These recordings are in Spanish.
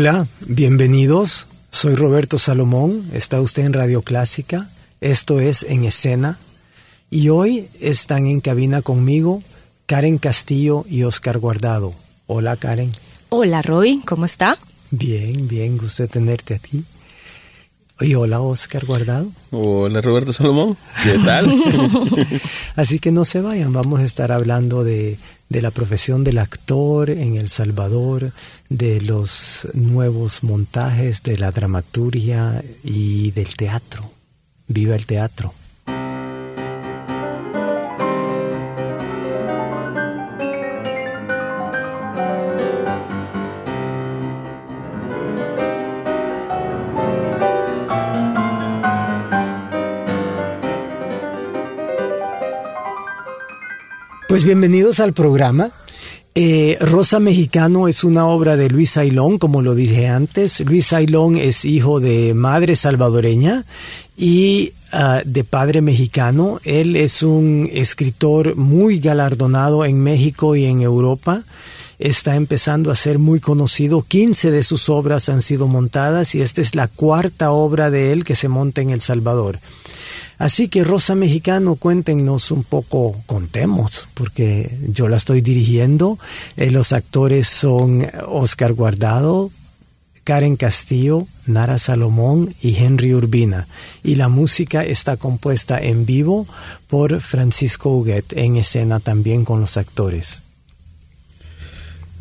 Hola, bienvenidos. Soy Roberto Salomón. Está usted en Radio Clásica. Esto es En Escena. Y hoy están en cabina conmigo Karen Castillo y Oscar Guardado. Hola, Karen. Hola, Roy. ¿Cómo está? Bien, bien. Gusto de tenerte aquí. Y hola, Oscar Guardado. Hola, Roberto Salomón. ¿Qué tal? Así que no se vayan. Vamos a estar hablando de de la profesión del actor en El Salvador, de los nuevos montajes, de la dramaturgia y del teatro. Viva el teatro. Pues bienvenidos al programa. Eh, Rosa Mexicano es una obra de Luis Ailón, como lo dije antes. Luis Ailón es hijo de madre salvadoreña y ah, de padre mexicano. Él es un escritor muy galardonado en México y en Europa. Está empezando a ser muy conocido. 15 de sus obras han sido montadas y esta es la cuarta obra de él que se monta en El Salvador. Así que Rosa Mexicano, cuéntenos un poco, contemos, porque yo la estoy dirigiendo. Eh, los actores son Oscar Guardado, Karen Castillo, Nara Salomón y Henry Urbina. Y la música está compuesta en vivo por Francisco Huguet, en escena también con los actores.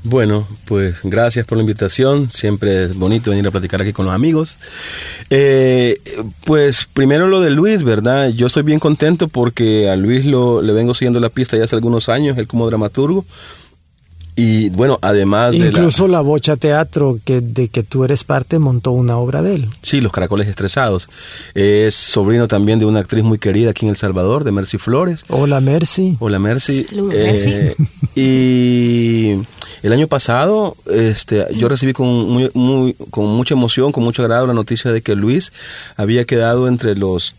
Bueno, pues gracias por la invitación. Siempre es bonito venir a platicar aquí con los amigos. Eh, pues primero lo de Luis, ¿verdad? Yo estoy bien contento porque a Luis lo, le vengo siguiendo la pista ya hace algunos años, él como dramaturgo. Y bueno, además Incluso la... Bocha Teatro, que, de que tú eres parte, montó una obra de él. Sí, Los Caracoles Estresados. Es sobrino también de una actriz muy querida aquí en El Salvador, de Mercy Flores. Hola, Mercy. Hola, Mercy. Eh, Mercy. Y el año pasado, este, yo recibí con, muy, con mucha emoción, con mucho agrado la noticia de que Luis había quedado entre los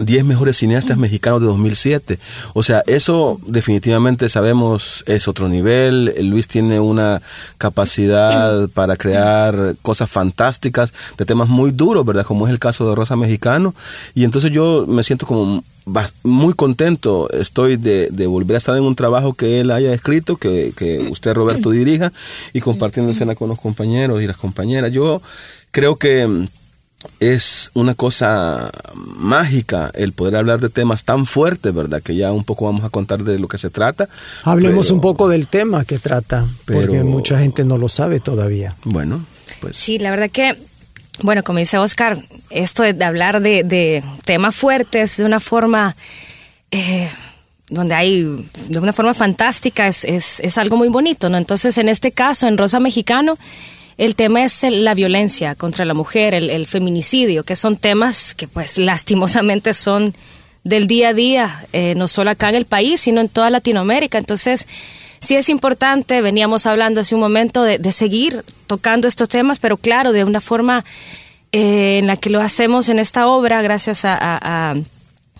10 mejores cineastas mexicanos de 2007. O sea, eso definitivamente sabemos es otro nivel. Luis tiene una capacidad para crear cosas fantásticas de temas muy duros, ¿verdad? Como es el caso de Rosa Mexicano. Y entonces yo me siento como muy contento estoy de, volver a estar en un trabajo que él haya escrito, que, que usted Roberto dirija y compartiendo escena con los compañeros y las compañeras. Yo creo que es una cosa mágica el poder hablar de temas tan fuertes, ¿verdad? Que ya un poco vamos a contar de lo que se trata. Hablemos un poco del tema que trata, porque mucha gente no lo sabe todavía. Bueno, pues. Sí, la verdad que, bueno, como dice Oscar, esto de, hablar de, temas fuertes de una forma... Eh, donde hay de una forma fantástica es, es, es algo muy bonito, ¿no? Entonces, en este caso, en Rosa Mexicano, el tema es la violencia contra la mujer, el, feminicidio, que son temas que pues lastimosamente son del día a día, eh, no solo acá en el país, sino en toda Latinoamérica. Entonces, sí es importante, veníamos hablando hace un momento de, seguir tocando estos temas, pero claro, de una forma eh, en la que lo hacemos en esta obra, gracias a,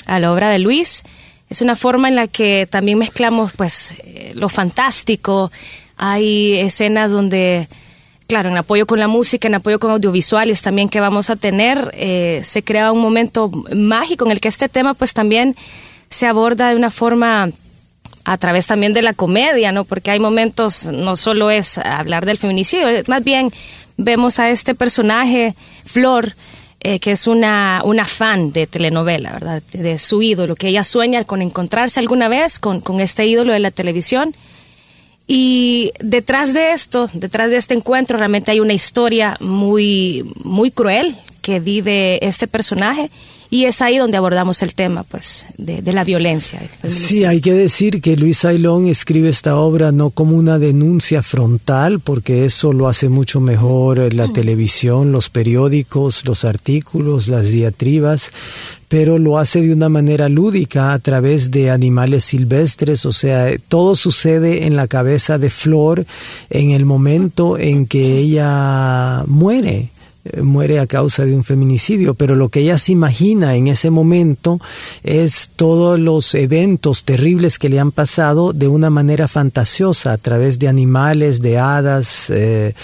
la obra de Luis. Es una forma en la que también mezclamos pues eh, lo fantástico, hay escenas donde claro, en apoyo con la música, en apoyo con audiovisuales también que vamos a tener, eh, se crea un momento mágico en el que este tema pues también se aborda de una forma a través también de la comedia, ¿no? Porque hay momentos, no solo es hablar del feminicidio, más bien vemos a este personaje, Flor, eh, que es una, una fan de telenovela, ¿verdad? De, su ídolo, que ella sueña con encontrarse alguna vez con, con este ídolo de la televisión y detrás de esto, detrás de este encuentro, realmente hay una historia muy, muy cruel que vive este personaje y es ahí donde abordamos el tema pues de, la violencia. Sí, hay que decir que Luis Ailón escribe esta obra no como una denuncia frontal, porque eso lo hace mucho mejor la mm. televisión, los periódicos, los artículos, las diatribas, pero lo hace de una manera lúdica a través de animales silvestres, o sea, todo sucede en la cabeza de Flor en el momento en que ella muere. Eh, muere a causa de un feminicidio, pero lo que ella se imagina en ese momento es todos los eventos terribles que le han pasado de una manera fantasiosa a través de animales, de hadas, eh,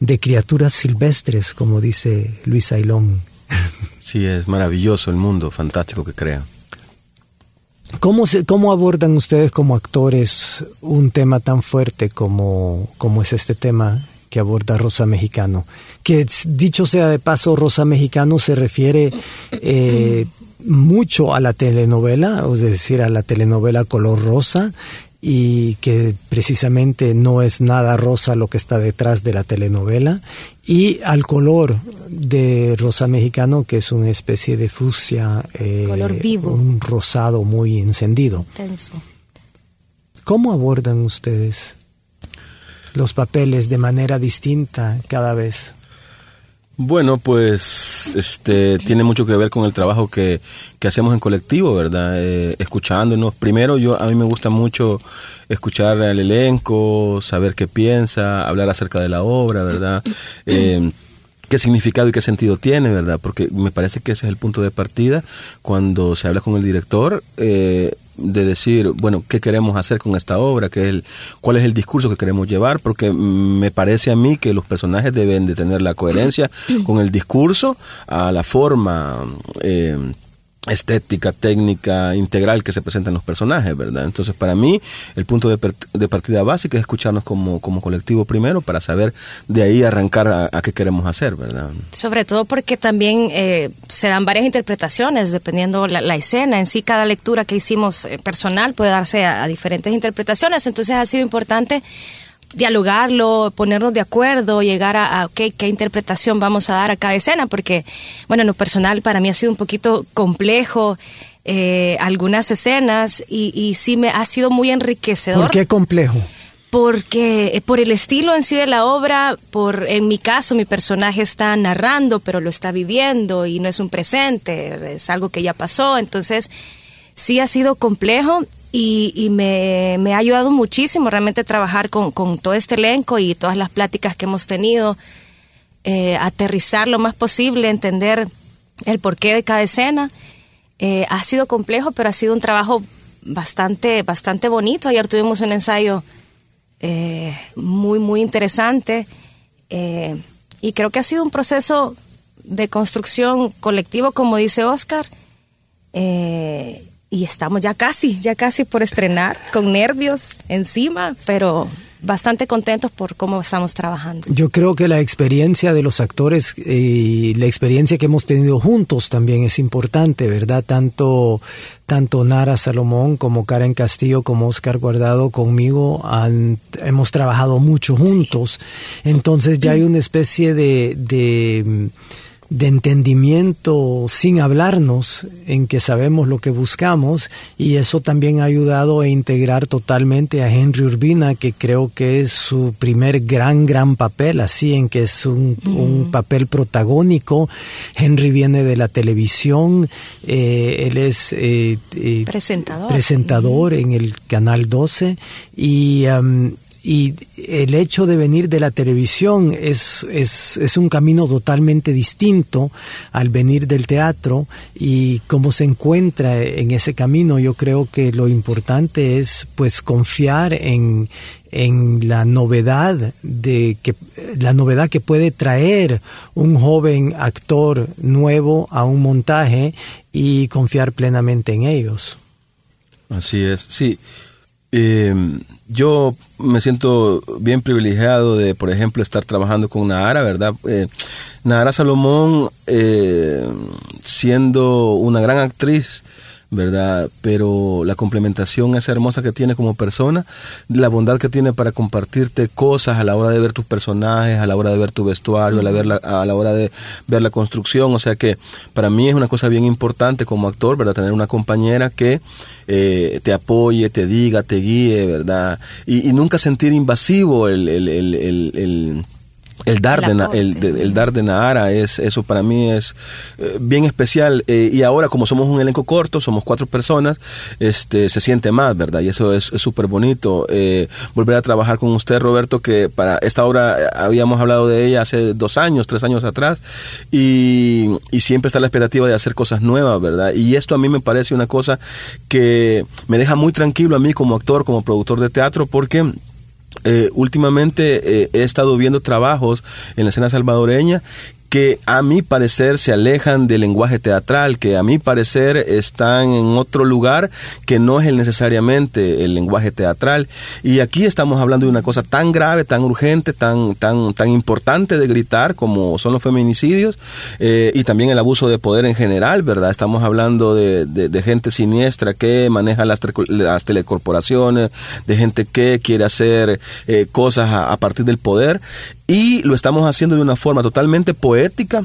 de criaturas silvestres, como dice Luis Ailón. Sí, es maravilloso el mundo fantástico que crea. ¿Cómo, se, ¿Cómo abordan ustedes como actores un tema tan fuerte como, como es este tema que aborda Rosa Mexicano. Que dicho sea de paso, Rosa Mexicano se refiere eh, mucho a la telenovela, es decir, a la telenovela color rosa, y que precisamente no es nada rosa lo que está detrás de la telenovela, y al color de rosa mexicano, que es una especie de fucsia, eh, color vivo. un rosado muy encendido. Intenso. ¿Cómo abordan ustedes los papeles de manera distinta cada vez? Bueno, pues este tiene mucho que ver con el trabajo que, hacemos en colectivo, ¿verdad? Eh, escuchándonos. Primero, yo a mí me gusta mucho escuchar al elenco, saber qué piensa, hablar acerca de la obra, ¿verdad? Eh, qué significado y qué sentido tiene, ¿verdad? Porque me parece que ese es el punto de partida cuando se habla con el director. Eh, de decir, bueno, qué queremos hacer con esta obra, ¿Qué el, cuál es el discurso que queremos llevar, porque me parece a mí que los personajes deben de tener la coherencia con el discurso, a la forma eh, estética, técnica, integral que se presentan los personajes, ¿verdad? Entonces, para mí, el punto de, partida básico es escucharnos como, como, colectivo primero para saber de ahí arrancar a, qué queremos hacer, ¿verdad? Sobre todo porque también eh, se dan varias interpretaciones dependiendo la, la escena. En sí, cada lectura que hicimos eh, personal puede darse a diferentes interpretaciones. Entonces, ha sido importante dialogarlo, ponernos de acuerdo, llegar a, qué interpretación vamos a dar a cada escena, porque, bueno, en lo personal para mí ha sido un poquito complejo eh, algunas escenas y, y, sí me ha sido muy enriquecedor. ¿Por qué complejo? Porque eh, por el estilo en sí de la obra, por en mi caso mi personaje está narrando, pero lo está viviendo y no es un presente, es algo que ya pasó, entonces sí ha sido complejo y, me, ha ayudado muchísimo realmente trabajar con, todo este elenco y todas las pláticas que hemos tenido, eh, aterrizar lo más posible, entender el porqué de cada escena. Eh, ha sido complejo, pero ha sido un trabajo bastante, bastante bonito. Ayer tuvimos un ensayo eh, muy, muy interesante y creo que ha sido un proceso de construcción colectivo, como dice Oscar y estamos ya casi, ya casi por estrenar, con nervios encima, pero bastante contentos por cómo estamos trabajando. Yo creo que la experiencia de los actores y la experiencia que hemos tenido juntos también es importante, ¿verdad? Tanto, tanto Nara Salomón como Karen Castillo como Oscar Guardado conmigo han, hemos trabajado mucho juntos. Entonces ya hay una especie de, de de entendimiento sin hablarnos, en que sabemos lo que buscamos, y eso también ha ayudado a integrar totalmente a Henry Urbina, que creo que es su primer gran, gran papel, así en que es un, papel protagónico. Henry viene de la televisión, eh, él es eh, eh, presentador, presentador en el Canal 12, y y el hecho de venir de la televisión es, es, es, un camino totalmente distinto al venir del teatro y cómo se encuentra en ese camino. Yo creo que lo importante es pues confiar en, en la novedad de que la novedad que puede traer un joven actor nuevo a un montaje y confiar plenamente en ellos. Así es, sí. Eh, yo me siento bien privilegiado de, por ejemplo, estar trabajando con Nahara, ¿verdad? Eh, Nahara Salomón, eh, siendo una gran actriz, ¿verdad? Pero la complementación esa hermosa que tiene como persona, la bondad que tiene para compartirte cosas a la hora de ver tus personajes, a la hora de ver tu vestuario, a, la ver la, a la hora de ver la construcción. O sea que para mí es una cosa bien importante como actor, ¿verdad? Tener una compañera que eh, te apoye, te diga, te guíe, ¿verdad? Y, nunca sentir invasivo el, el, el el dar, de, el, dar de Nahara es eso para mí es eh, bien especial. Eh, y ahora como somos un elenco corto somos cuatro personas este se siente más verdad y eso es súper bonito eh, volver a trabajar con usted Roberto que para esta obra habíamos hablado de ella hace dos años tres años atrás y, y siempre está la expectativa de hacer cosas nuevas verdad y esto a mí me parece una cosa que me deja muy tranquilo a mí como actor como productor de teatro porque eh, últimamente eh, he estado viendo trabajos en la escena salvadoreña que a mi parecer se alejan del lenguaje teatral, que a mi parecer están en otro lugar que no es el necesariamente el lenguaje teatral. Y aquí estamos hablando de una cosa tan grave, tan urgente, tan, tan, tan importante de gritar como son los feminicidios eh, y también el abuso de poder en general, ¿verdad? Estamos hablando de, de, gente siniestra que maneja las, las, telecorporaciones, de gente que quiere hacer eh, cosas a partir del poder y lo estamos haciendo de una forma totalmente poética.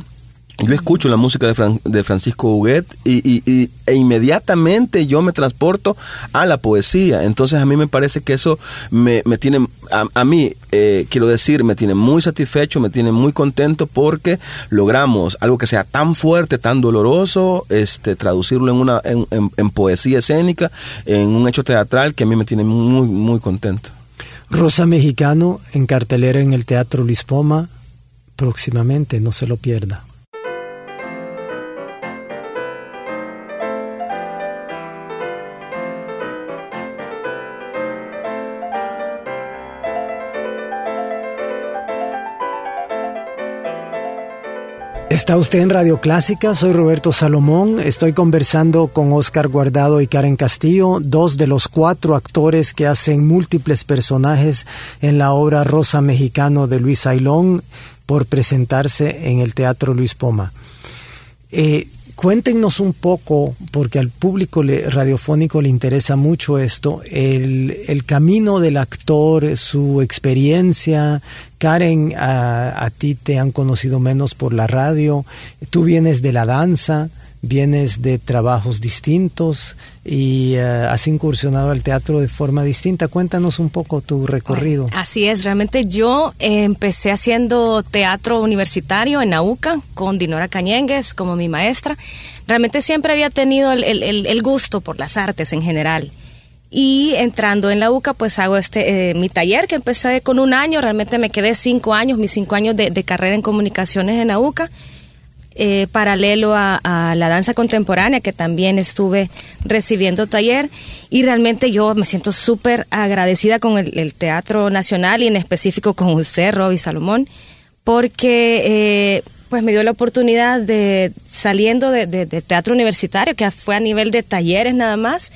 Yo escucho la música de, de Francisco Huguet y, e inmediatamente yo me transporto a la poesía. Entonces a mí me parece que eso me, tiene, a, mí, eh, quiero decir, me tiene muy satisfecho, me tiene muy contento porque logramos algo que sea tan fuerte, tan doloroso, este, traducirlo en, una, en, en poesía escénica, en un hecho teatral que a mí me tiene muy, muy contento. Rosa Mexicano en cartelera en el Teatro Lispoma próximamente, no se lo pierda. Está usted en Radio Clásica, soy Roberto Salomón, estoy conversando con Oscar Guardado y Karen Castillo, dos de los cuatro actores que hacen múltiples personajes en la obra Rosa Mexicano de Luis Ailón por presentarse en el Teatro Luis Poma. Eh, Cuéntenos un poco, porque al público radiofónico le interesa mucho esto, el, camino del actor, su experiencia. Karen, a, a, ti te han conocido menos por la radio, tú vienes de la danza vienes de trabajos distintos y eh, has incursionado al teatro de forma distinta. Cuéntanos un poco tu recorrido. Así es, realmente yo empecé haciendo teatro universitario en AUCA con Dinora Cañengues como mi maestra. Realmente siempre había tenido el, gusto por las artes en general. Y entrando en la UCA, pues hago este eh, mi taller que empecé con un año, realmente me quedé cinco años, mis cinco años de, de carrera en comunicaciones en la UCA eh, paralelo a, la danza contemporánea, que también estuve recibiendo taller. Y realmente yo me siento súper agradecida con el, Teatro Nacional y en específico con usted, Roby Salomón, porque eh, pues me dio la oportunidad de, saliendo de, teatro universitario, que fue a nivel de talleres nada más,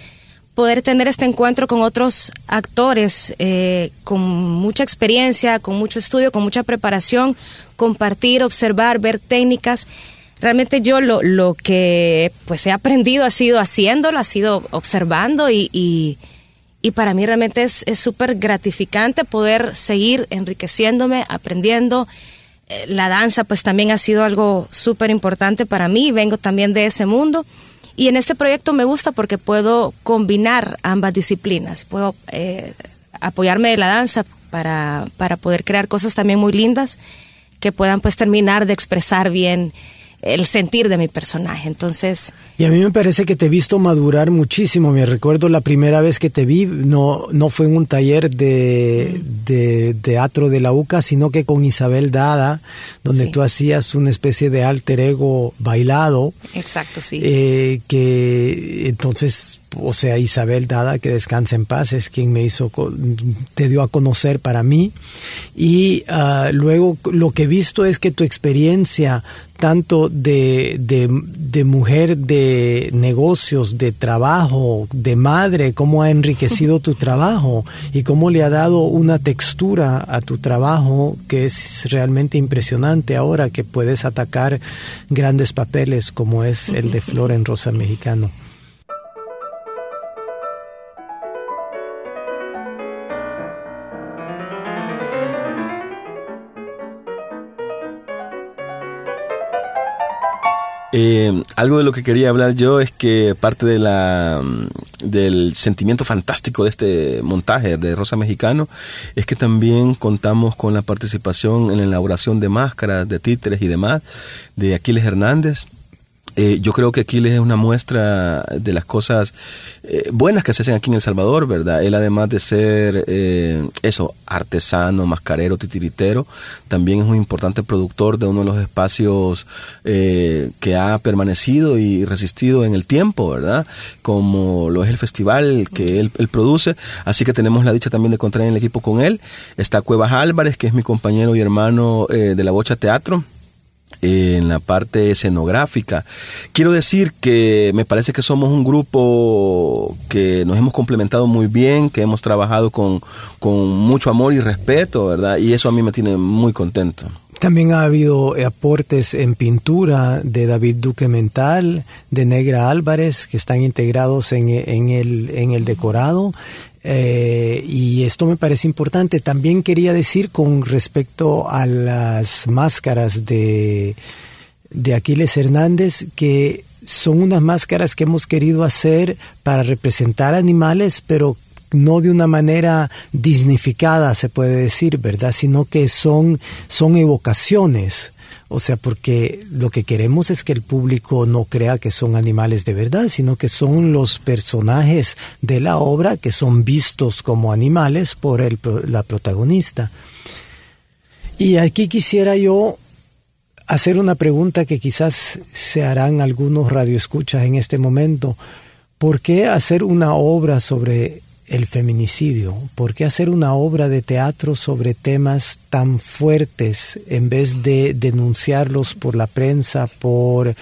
poder tener este encuentro con otros actores eh, con mucha experiencia, con mucho estudio, con mucha preparación, compartir, observar, ver técnicas realmente yo lo, lo que pues he aprendido ha sido haciéndolo, ha sido observando y, y, para mí realmente es súper gratificante poder seguir enriqueciéndome, aprendiendo. Eh, la danza pues también ha sido algo súper importante para mí, vengo también de ese mundo. Y en este proyecto me gusta porque puedo combinar ambas disciplinas, puedo eh, apoyarme de la danza para, para poder crear cosas también muy lindas que puedan pues terminar de expresar bien el sentir de mi personaje. Entonces... Y a mí me parece que te he visto madurar muchísimo. Me recuerdo la primera vez que te vi, no, no fue en un taller de, de, teatro de la UCA, sino que con Isabel Dada, donde tú hacías una especie de alter ego bailado. Exacto, sí. Eh, que entonces o sea, Isabel Dada, que descansa en paz, es quien me hizo, te dio a conocer para mí. Y ah, luego lo que he visto es que tu experiencia, tanto de, de, mujer de negocios, de trabajo, de madre, cómo ha enriquecido tu trabajo y cómo le ha dado una textura a tu trabajo que es realmente impresionante ahora que puedes atacar grandes papeles como es el de Flor en Rosa Mexicano. Eh, algo de lo que quería hablar yo es que parte de la, mm, del sentimiento fantástico de este montaje de Rosa Mexicano es que también contamos con la participación en la elaboración de máscaras, de títeres y demás de Aquiles Hernández eh, yo creo que Aquiles es una muestra de las cosas eh, buenas que se hacen aquí en El Salvador, ¿verdad? Él además de ser eh, eso, artesano, mascarero, titiritero, también es un importante productor de uno de los espacios que ha permanecido y resistido en el tiempo, ¿verdad? Como lo es el festival que él, él, produce. Así que tenemos la dicha también de contar en el equipo con él. Está Cuevas Álvarez, que es mi compañero y hermano de la Bocha Teatro en la parte escenográfica. Quiero decir que me parece que somos un grupo que nos hemos complementado muy bien, que hemos trabajado con, mucho amor y respeto, ¿verdad? Y eso a mí me tiene muy contento. También ha habido aportes en pintura de David Duque Mental, de Negra Álvarez, que están integrados en, en, el, en el decorado. Eh, y esto me parece importante. También quería decir con respecto a las máscaras de, de Aquiles Hernández que son unas máscaras que hemos querido hacer para representar animales, pero no de una manera dignificada, se puede decir, ¿verdad? Sino que son, son evocaciones o sea, porque lo que queremos es que el público no crea que son animales de verdad, sino que son los personajes de la obra que son vistos como animales por el, la protagonista. Y aquí quisiera yo hacer una pregunta que quizás se harán algunos radioescuchas en este momento. ¿Por qué hacer una obra sobre el feminicidio? ¿Por qué hacer una obra de teatro sobre temas tan fuertes en vez de denunciarlos por la prensa, por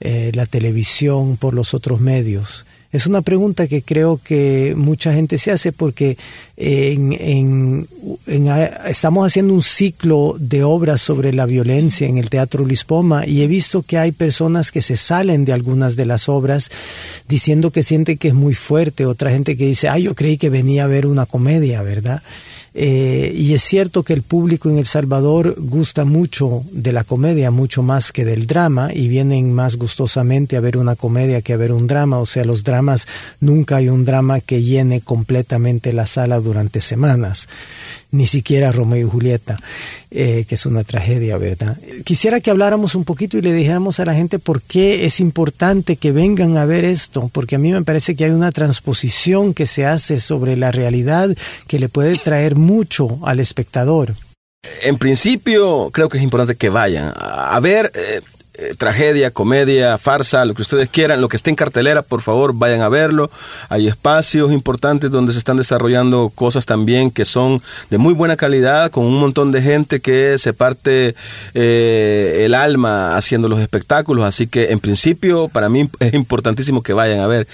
eh, la televisión, por los otros medios? Es una pregunta que creo que mucha gente se hace porque estamos haciendo un ciclo de obras sobre la violencia en el Teatro Lispoma y he visto que hay personas que se salen de algunas de las obras diciendo que sienten que es muy fuerte, otra gente que dice, ay, yo creí que venía a ver una comedia, ¿verdad? Eh, y es cierto que el público en El Salvador gusta mucho de la comedia, mucho más que del drama, y vienen más gustosamente a ver una comedia que a ver un drama. O sea, los dramas, nunca hay un drama que llene completamente la sala durante semanas ni siquiera Romeo y Julieta, eh, que es una tragedia, ¿verdad? Quisiera que habláramos un poquito y le dijéramos a la gente por qué es importante que vengan a ver esto, porque a mí me parece que hay una transposición que se hace sobre la realidad que le puede traer mucho al espectador. En principio, creo que es importante que vayan a ver. Eh, eh, tragedia, comedia, farsa, lo que ustedes quieran, lo que esté en cartelera, por favor, vayan a verlo. Hay espacios importantes donde se están desarrollando cosas también que son de muy buena calidad, con un montón de gente que se parte eh, el alma haciendo los espectáculos. Así que, en principio, para mí es importantísimo que vayan a ver.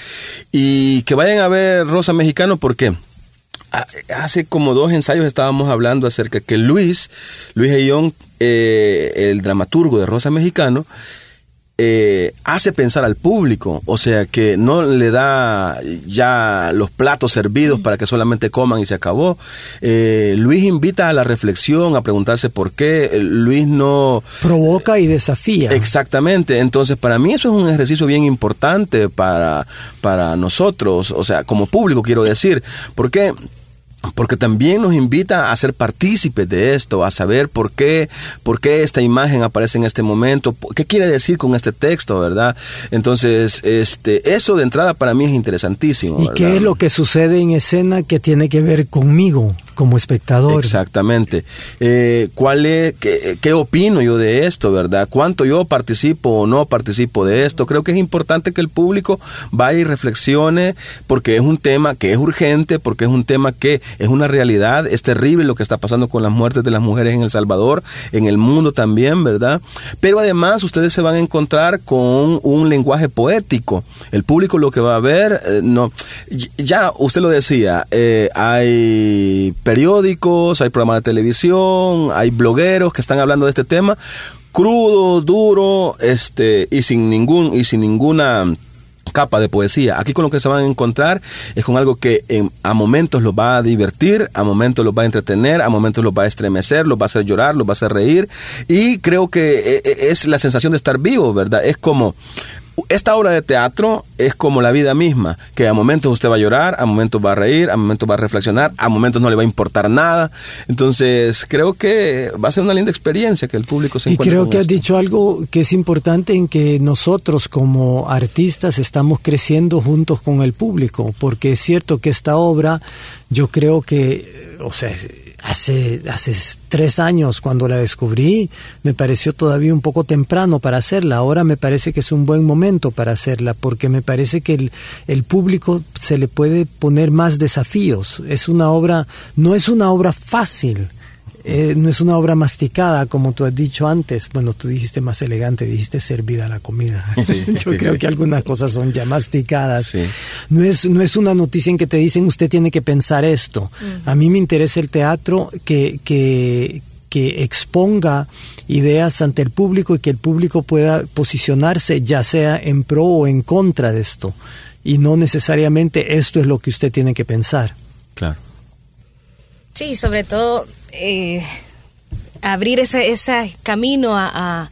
Y que vayan a ver Rosa Mexicano, ¿por qué? Hace como dos ensayos estábamos hablando acerca que Luis, Luis Ayón, eh, el dramaturgo de Rosa Mexicano, eh, hace pensar al público, o sea que no le da ya los platos servidos para que solamente coman y se acabó. Eh, Luis invita a la reflexión, a preguntarse por qué. Luis no... Provoca y desafía. Exactamente, entonces para mí eso es un ejercicio bien importante para, para nosotros, o sea, como público quiero decir, porque porque también nos invita a ser partícipes de esto, a saber por qué, por qué esta imagen aparece en este momento, qué quiere decir con este texto, ¿verdad? Entonces, este, eso de entrada para mí es interesantísimo. ¿Y qué es lo que sucede en escena que tiene que ver conmigo? como espectador. Exactamente. Eh, ¿Cuál es, qué, opino yo de esto, verdad? ¿Cuánto yo participo o no participo de esto? Creo que es importante que el público vaya y reflexione porque es un tema que es urgente, porque es un tema que es una realidad, es terrible lo que está pasando con las muertes de las mujeres en El Salvador, en el mundo también, ¿verdad? Pero además ustedes se van a encontrar con un lenguaje poético. El público lo que va a ver, eh, no, ya usted lo decía, eh, hay periódicos, hay programas de televisión, hay blogueros que están hablando de este tema, crudo, duro, este, y sin ningún, y sin ninguna capa de poesía. Aquí con lo que se van a encontrar es con algo que a momentos los va a divertir, a momentos los va a entretener, a momentos los va a estremecer, los va a hacer llorar, los va a hacer reír. Y creo que eh, eh, es la sensación de estar vivo, ¿verdad? Es como esta obra de teatro es como la vida misma, que a momentos usted va a llorar, a momentos va a reír, a momentos va a reflexionar, a momentos no le va a importar nada. Entonces, creo que va a ser una linda experiencia que el público se Y creo que has dicho algo que es importante en que nosotros como artistas estamos creciendo juntos con el público, porque es cierto que esta obra, yo creo que, o sea, Hace, hace tres años cuando la descubrí me pareció todavía un poco temprano para hacerla. Ahora me parece que es un buen momento para hacerla porque me parece que el, el público se le puede poner más desafíos. Es una obra, no es una obra fácil eh, no es una obra masticada, como tú has dicho antes. Bueno, tú dijiste más elegante, dijiste servida la comida. Yo creo que algunas cosas son ya masticadas. No, es, no es una noticia en que te dicen usted tiene que pensar esto. A mí me interesa el teatro que, que, que exponga ideas ante el público y que el público pueda posicionarse ya sea en pro o en contra de esto. Y no necesariamente esto es lo que usted tiene que pensar. Claro. Sí, sobre todo eh, abrir ese, ese camino a,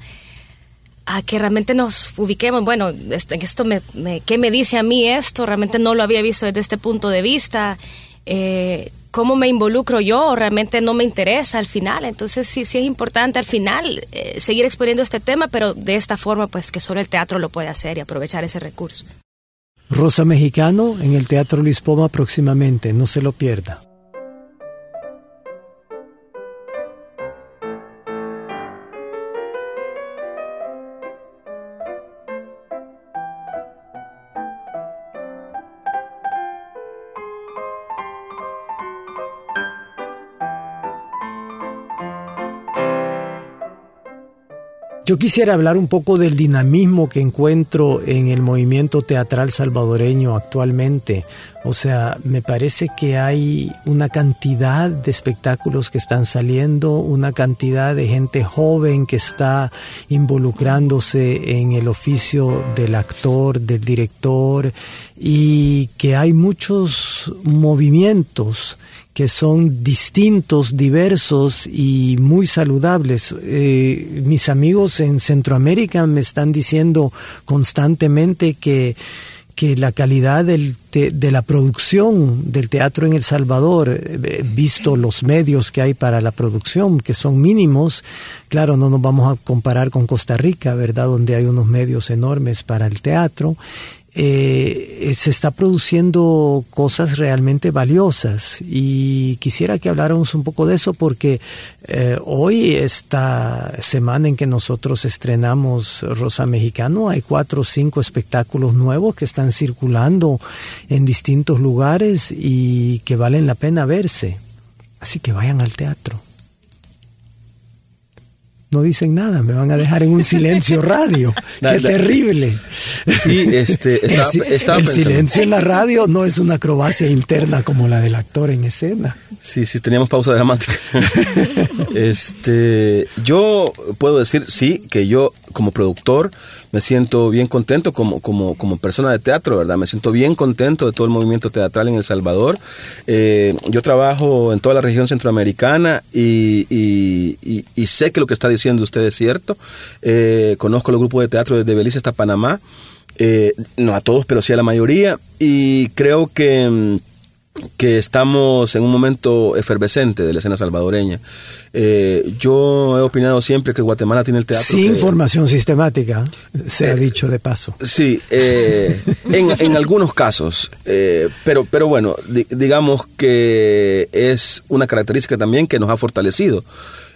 a, que realmente nos ubiquemos. Bueno, esto me, ¿qué me dice a mí esto? Realmente no lo había visto desde este punto de vista. Eh, ¿Cómo me involucro yo? Realmente no me interesa al final. Entonces sí, sí es importante al final eh, seguir exponiendo este tema, pero de esta forma pues que solo el teatro lo puede hacer y aprovechar ese recurso. Rosa Mexicano en el Teatro Luis Poma próximamente, no se lo pierda. Yo quisiera hablar un poco del dinamismo que encuentro en el movimiento teatral salvadoreño actualmente. O sea, me parece que hay una cantidad de espectáculos que están saliendo, una cantidad de gente joven que está involucrándose en el oficio del actor, del director, y que hay muchos movimientos que son distintos, diversos y muy saludables. Eh, mis amigos en Centroamérica me están diciendo constantemente que, que la calidad del de la producción del teatro en El Salvador, eh, visto los medios que hay para la producción, que son mínimos, claro, no nos vamos a comparar con Costa Rica, ¿verdad?, donde hay unos medios enormes para el teatro, eh, se está produciendo cosas realmente valiosas. Y quisiera que habláramos un poco de eso porque eh, hoy esta semana en que nosotros estrenamos Rosa Mexicano hay cuatro o cinco espectáculos nuevos que están circulando en distintos lugares y que valen la pena verse. Así que vayan al teatro no dicen nada, me van a dejar en un silencio radio. Qué terrible. Sí, este, estaba, el, silencio en la radio no es una acrobacia interna como la del actor en escena. Sí, sí, teníamos pausa dramática. este, yo puedo decir, sí, que yo como productor me siento bien contento como, como, como persona de teatro, ¿verdad? Me siento bien contento de todo el movimiento teatral en El Salvador. Eh, yo trabajo en toda la región centroamericana y, sé que lo que está diciendo usted es cierto. Eh, conozco los grupos de teatro desde Belice hasta Panamá. Eh, no a todos, pero sí a la mayoría. Y creo que mm, que estamos en un momento efervescente de la escena salvadoreña. Eh, yo he opinado siempre que Guatemala tiene el teatro. Sin información sistemática, se ha eh, dicho de paso. Sí, eh, en, algunos casos, pero, pero bueno, digamos que es una característica también que nos ha fortalecido.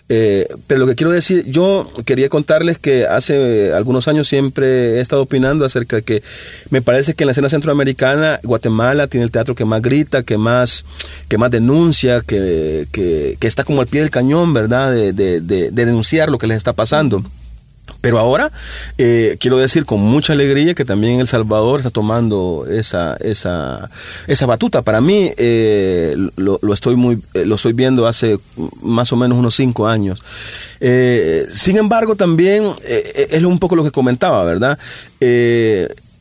Eh, pero lo que quiero decir, yo quería contarles que hace algunos años siempre he estado opinando acerca de que me parece que en la escena centroamericana Guatemala tiene el teatro que más grita, que más, que más denuncia, que, que, está como al pie del cañón, ¿verdad? De, de, de denunciar lo que les está pasando. Pero ahora eh, quiero decir con mucha alegría que también El Salvador está tomando esa, esa, esa batuta. Para mí eh, lo, estoy muy, eh, lo estoy viendo hace más o menos unos cinco años. sin embargo, también es un poco lo que comentaba, ¿verdad?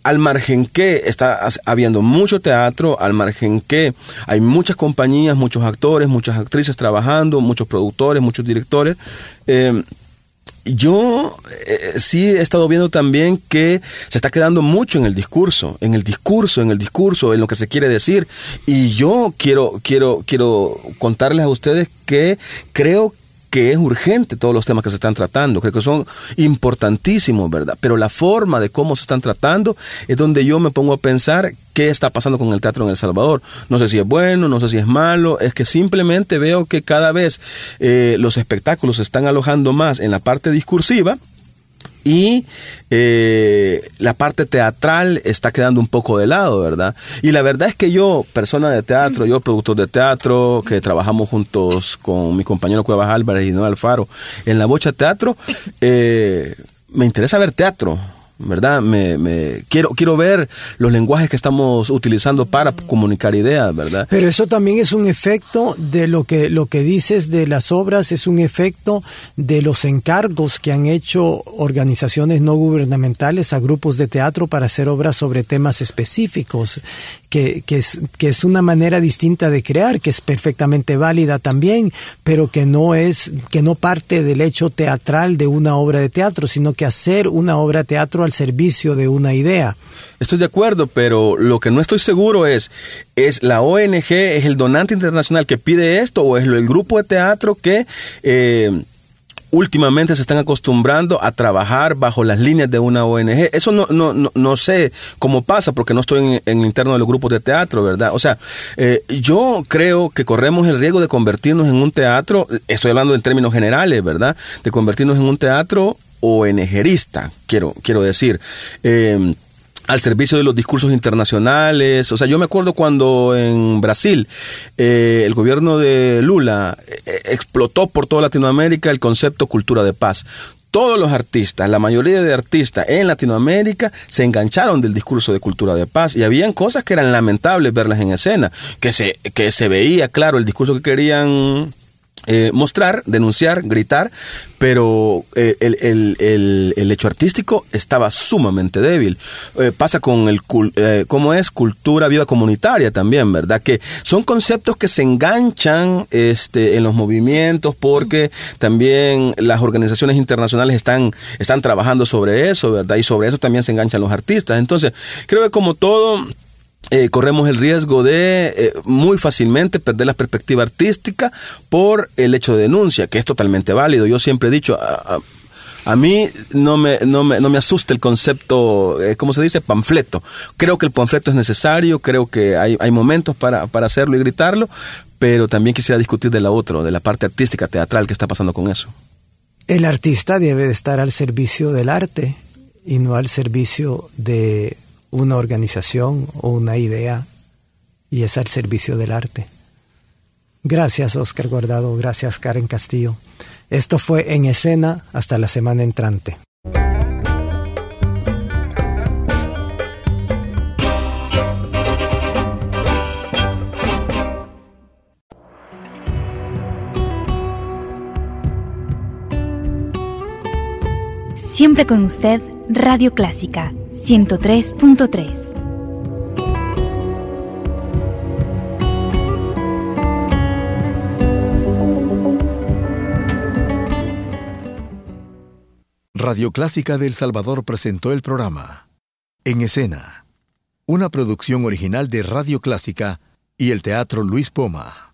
al margen que está habiendo mucho teatro, al margen que hay muchas compañías, muchos actores, muchas actrices trabajando, muchos productores, muchos directores, yo eh, sí he estado viendo también que se está quedando mucho en el discurso, en el discurso, en el discurso, en lo que se quiere decir. Y yo quiero, quiero, quiero contarles a ustedes que creo que es urgente todos los temas que se están tratando, creo que son importantísimos, ¿verdad? Pero la forma de cómo se están tratando es donde yo me pongo a pensar qué está pasando con el teatro en El Salvador. No sé si es bueno, no sé si es malo, es que simplemente veo que cada vez eh, los espectáculos se están alojando más en la parte discursiva, y eh, la parte teatral está quedando un poco de lado, ¿verdad? Y la verdad es que yo, persona de teatro, yo productor de teatro, que trabajamos juntos con mi compañero Cuevas Álvarez y Noel Alfaro en la Bocha Teatro, eh, me interesa ver teatro. ¿Verdad? Me, quiero, quiero ver los lenguajes que estamos utilizando para comunicar ideas, ¿verdad? Pero eso también es un efecto de lo que, lo que dices de las obras, es un efecto de los encargos que han hecho organizaciones no gubernamentales a grupos de teatro para hacer obras sobre temas específicos, que, es, que es una manera distinta de crear, que es perfectamente válida también, pero que no es, que no parte del hecho teatral de una obra de teatro, sino que hacer una obra de teatro al servicio de una idea. Estoy de acuerdo, pero lo que no estoy seguro es, ¿es la ONG, es el donante internacional que pide esto o es el grupo de teatro que... Eh, últimamente se están acostumbrando a trabajar bajo las líneas de una ONG. Eso no, no, no, sé cómo pasa porque no estoy en, el interno de los grupos de teatro, ¿verdad? O sea, eh, yo creo que corremos el riesgo de convertirnos en un teatro, estoy hablando en términos generales, ¿verdad? De convertirnos en un teatro ONGerista, quiero, quiero decir. Eh, al servicio de los discursos internacionales. O sea, yo me acuerdo cuando en Brasil eh, el gobierno de Lula eh, explotó por toda Latinoamérica el concepto cultura de paz. Todos los artistas, la mayoría de artistas en Latinoamérica se engancharon del discurso de cultura de paz y habían cosas que eran lamentables verlas en escena, que se, que se veía claro el discurso que querían eh, mostrar, denunciar, gritar, pero eh, el, hecho artístico estaba sumamente débil. Eh, pasa con el, ¿cómo es? Cultura viva comunitaria también, ¿verdad? Que son conceptos que se enganchan este, en los movimientos porque también las organizaciones internacionales están, están trabajando sobre eso, ¿verdad? Y sobre eso también se enganchan los artistas. Entonces, creo que como todo eh, corremos el riesgo de eh, muy fácilmente perder la perspectiva artística por el hecho de denuncia, que es totalmente válido. Yo siempre he dicho, a, mí no me, no, me, no me, asusta el concepto, eh, ¿cómo se dice? Panfleto. Creo que el panfleto es necesario, creo que hay, hay momentos para, para hacerlo y gritarlo, pero también quisiera discutir de la otra, de la parte artística, teatral, que está pasando con eso. El artista debe estar al servicio del arte y no al servicio de una organización o una idea y es al servicio del arte. Gracias Oscar Guardado, gracias Karen Castillo. Esto fue en escena hasta la semana entrante. Siempre con usted, Radio Clásica 103.3. Radio Clásica de El Salvador presentó el programa En Escena, una producción original de Radio Clásica y el Teatro Luis Poma.